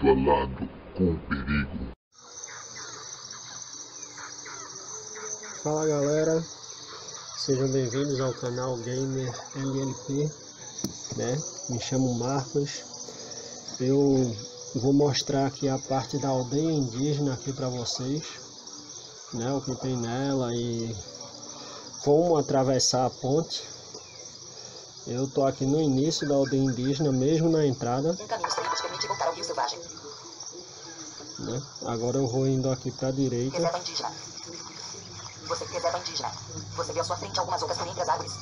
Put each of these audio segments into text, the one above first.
lado a lado com o perigo. Fala galera, sejam bem-vindos ao canal Gamer LLP, né? Me chamo Marcos. Eu vou mostrar aqui a parte da aldeia indígena aqui para vocês, né? O que tem nela e como atravessar a ponte. Eu tô aqui no início da aldeia indígena, mesmo na entrada. Selvagem. Né? Agora eu vou indo aqui para a direita. Reserva indígena. Você reserva indígena. Você vê à sua frente algumas ocas por entre as árvores.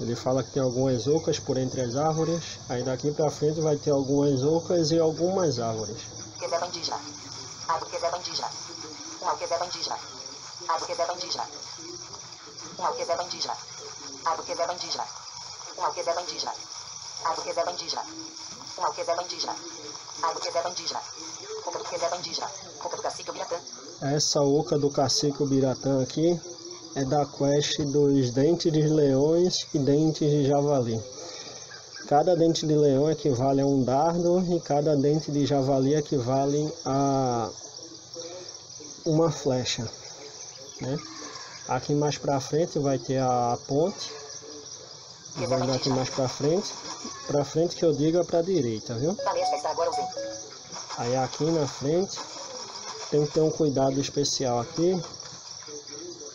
Ele fala que tem algumas ocas por entre as árvores. Aí daqui para frente vai ter algumas ocas e algumas árvores. Reserva indígena. Árvore reserva indígena. Reserva indígena. Árvore reserva indígena. Reserva indígena. Árvore reserva indígena. Reserva indígena. Árvore reserva indígena. Reserva indígena. Essa oca do cacique Ubiratã aqui é da quest dos dentes de leões e dentes de javali. Cada dente de leão equivale a um dardo e cada dente de javali equivale a uma flecha. Né? Aqui mais pra frente vai ter a ponte. Vai dar aqui mais pra frente. Pra frente que eu digo é pra direita, viu? Ausente. Aí aqui na frente tem que ter um cuidado especial aqui.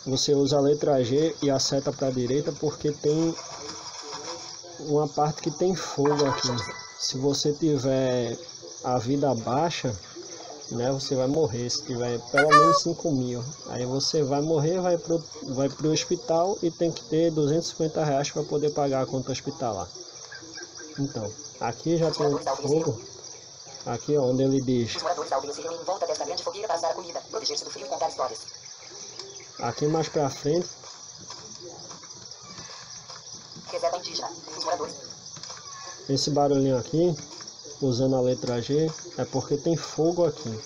Você usa a letra G e a seta para direita porque tem uma parte que tem fogo aqui. Se você tiver a vida baixa, né, você vai morrer. Se tiver pelo menos 5 mil, aí você vai morrer, vai pro, vai pro hospital e tem que ter 250 reais para poder pagar a conta hospitalar. Então, aqui já tem fogo. Aqui ó, onde ele diz. Aqui mais pra frente, esse barulhinho aqui, usando a letra G, é porque tem fogo aqui.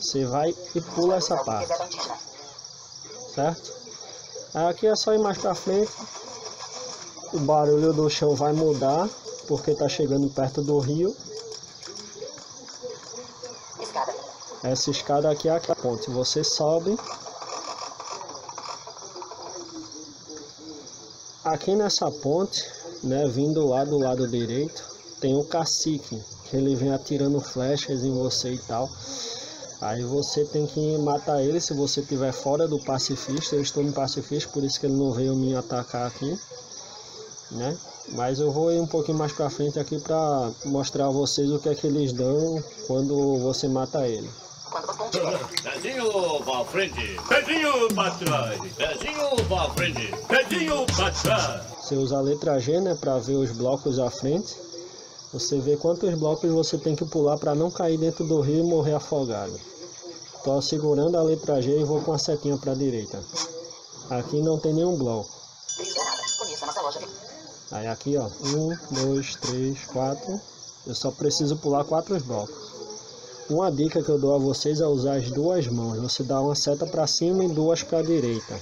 Você vai e pula essa parte, certo? Aqui é só ir mais pra frente. O barulho do chão vai mudar, porque tá chegando perto do rio. Essa escada aqui é a ponte. Você sobe. Aqui nessa ponte, né, vindo lá do lado direito, tem o cacique, que ele vem atirando flechas em você e tal. Aí você tem que matar ele se você estiver fora do pacifista. Eu estou no pacifista, por isso que ele não veio me atacar aqui, né? Mas eu vou ir um pouquinho mais pra frente aqui pra mostrar a vocês o que é que eles dão quando você mata ele. Pezinho pra frente, pezinho pra trás, pezinho pra frente, pezinho pra trás. Você usa a letra G, né, para ver os blocos à frente. Você vê quantos blocos você tem que pular para não cair dentro do rio e morrer afogado. Tô segurando a letra G e vou com a setinha para a direita. Aqui não tem nenhum bloco. Aí aqui, ó, um, dois, três, quatro. Eu só preciso pular quatro blocos. Uma dica que eu dou a vocês é usar as duas mãos. Você dá uma seta para cima e duas para a direita.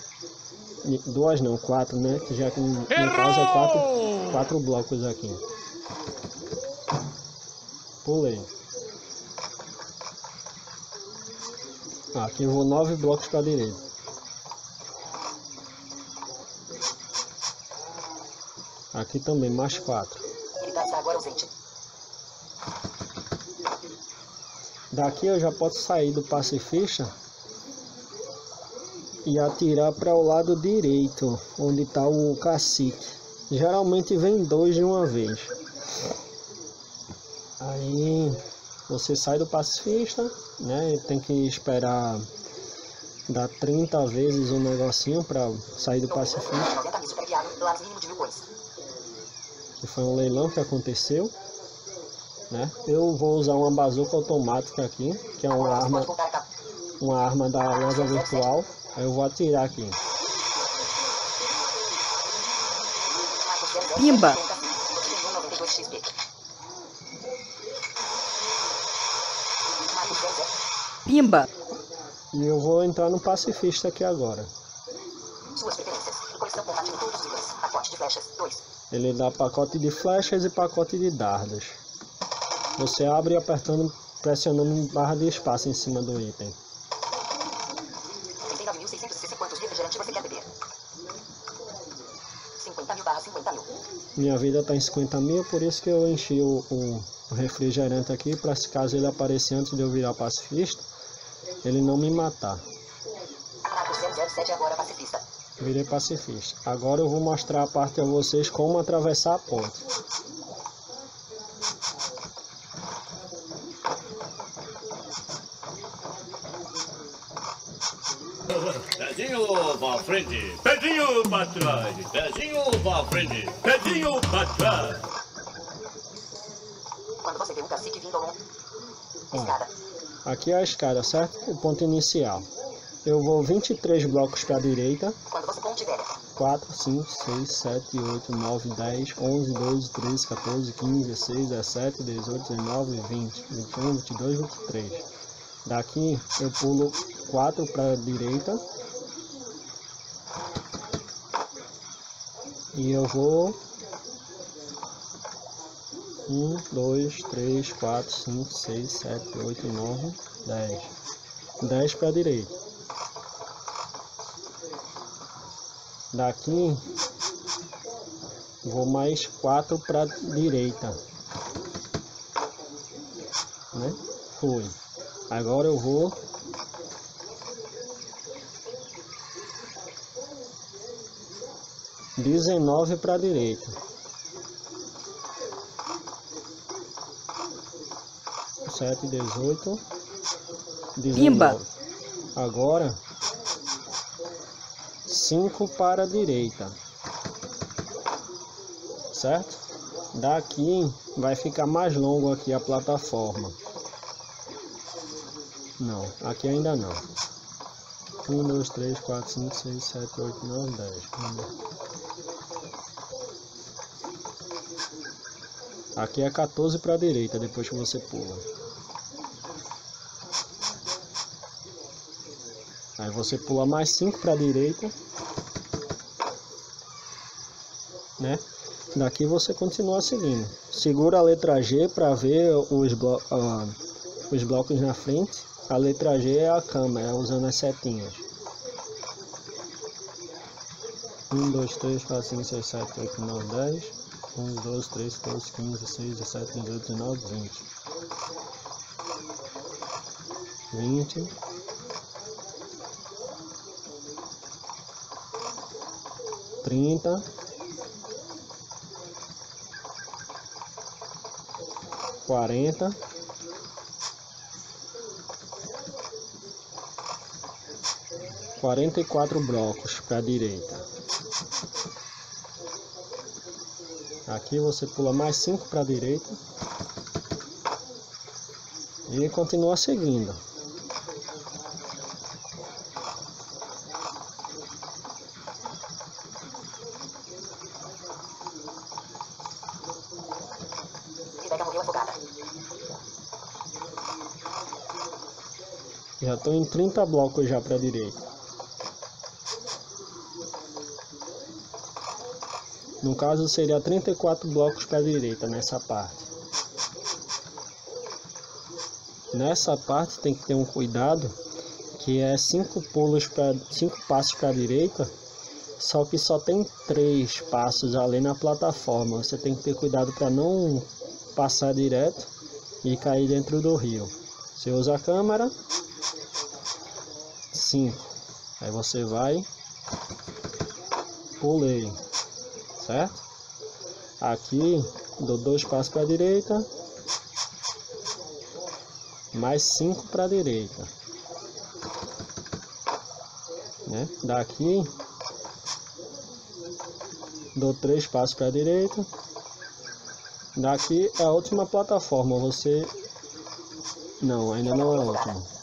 Duas não, quatro, né? Que já que no no caso é quatro, quatro blocos aqui. Pulei. Aqui eu vou nove blocos para a direita. Aqui também mais quatro. Ausente. Daqui eu já posso sair do pacifista e atirar para o lado direito, onde está o cacique. Geralmente vem dois de uma vez. Aí você sai do pacifista, né? Tem que esperar dar 30 vezes o negocinho para sair do pacifista. 90 mil superguiado. Lares mínimo de mil coins. que foi um leilão que aconteceu, né? Eu vou usar uma bazuca automática aqui, que é uma arma, uma arma da loja virtual. Aí eu vou atirar aqui. Pimba. Pimba! E eu vou entrar no pacifista aqui agora. Suas preferências. Coleção todos os itens. Pacote de flechas. 2. Ele dá pacote de flechas e pacote de dardos. Você abre apertando pressionando barra de espaço em cima do item. 39.660 quantos refrigerante você quer beber? 50 mil barra 50 mil. Minha vida tá em 50 mil, por isso que eu enchi o, o- o refrigerante aqui, para se caso ele aparecer antes de eu virar pacifista, ele não me matar. Marcos 007 agora pacifista. Virei pacifista. Agora eu vou mostrar a parte a vocês como atravessar a ponte. Pezinho pra frente, pezinho pra trás, pezinho pra frente, pezinho pra trás. Quando você vê um cacique vindo ao longo. Escada. Aqui é a escada, certo? O ponto inicial. Eu vou 23 blocos para a direita. Quando você ponte velha. 4, 5, 6, 7, 8, 9, 10, 11, 12, 13, 14, 15, 16, 17, 18, 19, 20, 21, 22, 23. Daqui eu pulo 4 para a direita. E eu vou 1, 2, 3, 4, 5, 6, 7, 8, 9, 10. 10 para a direita. Daqui vou mais 4 para direita. Né? Foi. Agora eu vou dezenove para direita. Sete, dezoito, Pimba. dezenove. Agora 5 para a direita. Certo? Daqui vai ficar mais longo aqui a plataforma. Não, aqui ainda não. 1, 2, 3, 4, 5, 6, 7, 8, 9, 10. Aqui é 14 para a direita, depois que você pula. Aí você pula mais 5 para a direita. Né? Daqui você continua seguindo. Segura a letra G para ver os, blo ah, os blocos na frente. A letra G é a câmera, usando as setinhas. 1, 2, 3, 4, 5, 6, 7, 8, 9, 10. 11, 12, 13, 14, 15, 16, 17, 18, 19, 20. 20. 30 quarenta quarenta e quatro blocos para a direita. Aqui você pula mais cinco para a direita e continua seguindo. Já estou em 30 blocos já para a direita. No caso seria 34 blocos para a direita nessa parte. Nessa parte tem que ter um cuidado que é cinco pulos para cinco passos para a direita, só que só tem três passos ali na plataforma. Você tem que ter cuidado para não passar direto e cair dentro do rio. Você usa a câmera 5. Aí você vai, pulei, certo? Aqui dou dois passos para a direita, mais cinco para a direita, né? Daqui dou três passos para a direita. Daqui é a última plataforma. Você não, ainda não é a última.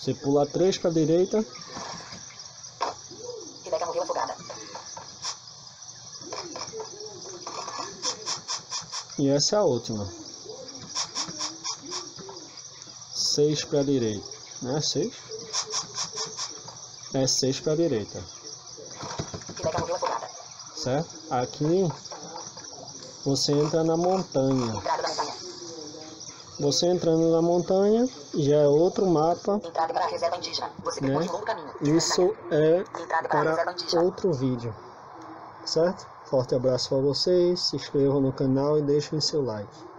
Você pula três para a direita, Rebeca morreu afogada. E essa é a última. 6 para a direita. Não é 6? É 6 para a direita. Rebeca morreu afogada. Certo? Aqui você entra na montanha. Você entrando na montanha já é outro mapa, Entrada para a reserva indígena. Você né? Isso é para outro vídeo, certo? Forte abraço para vocês, se inscrevam no canal e deixem seu like.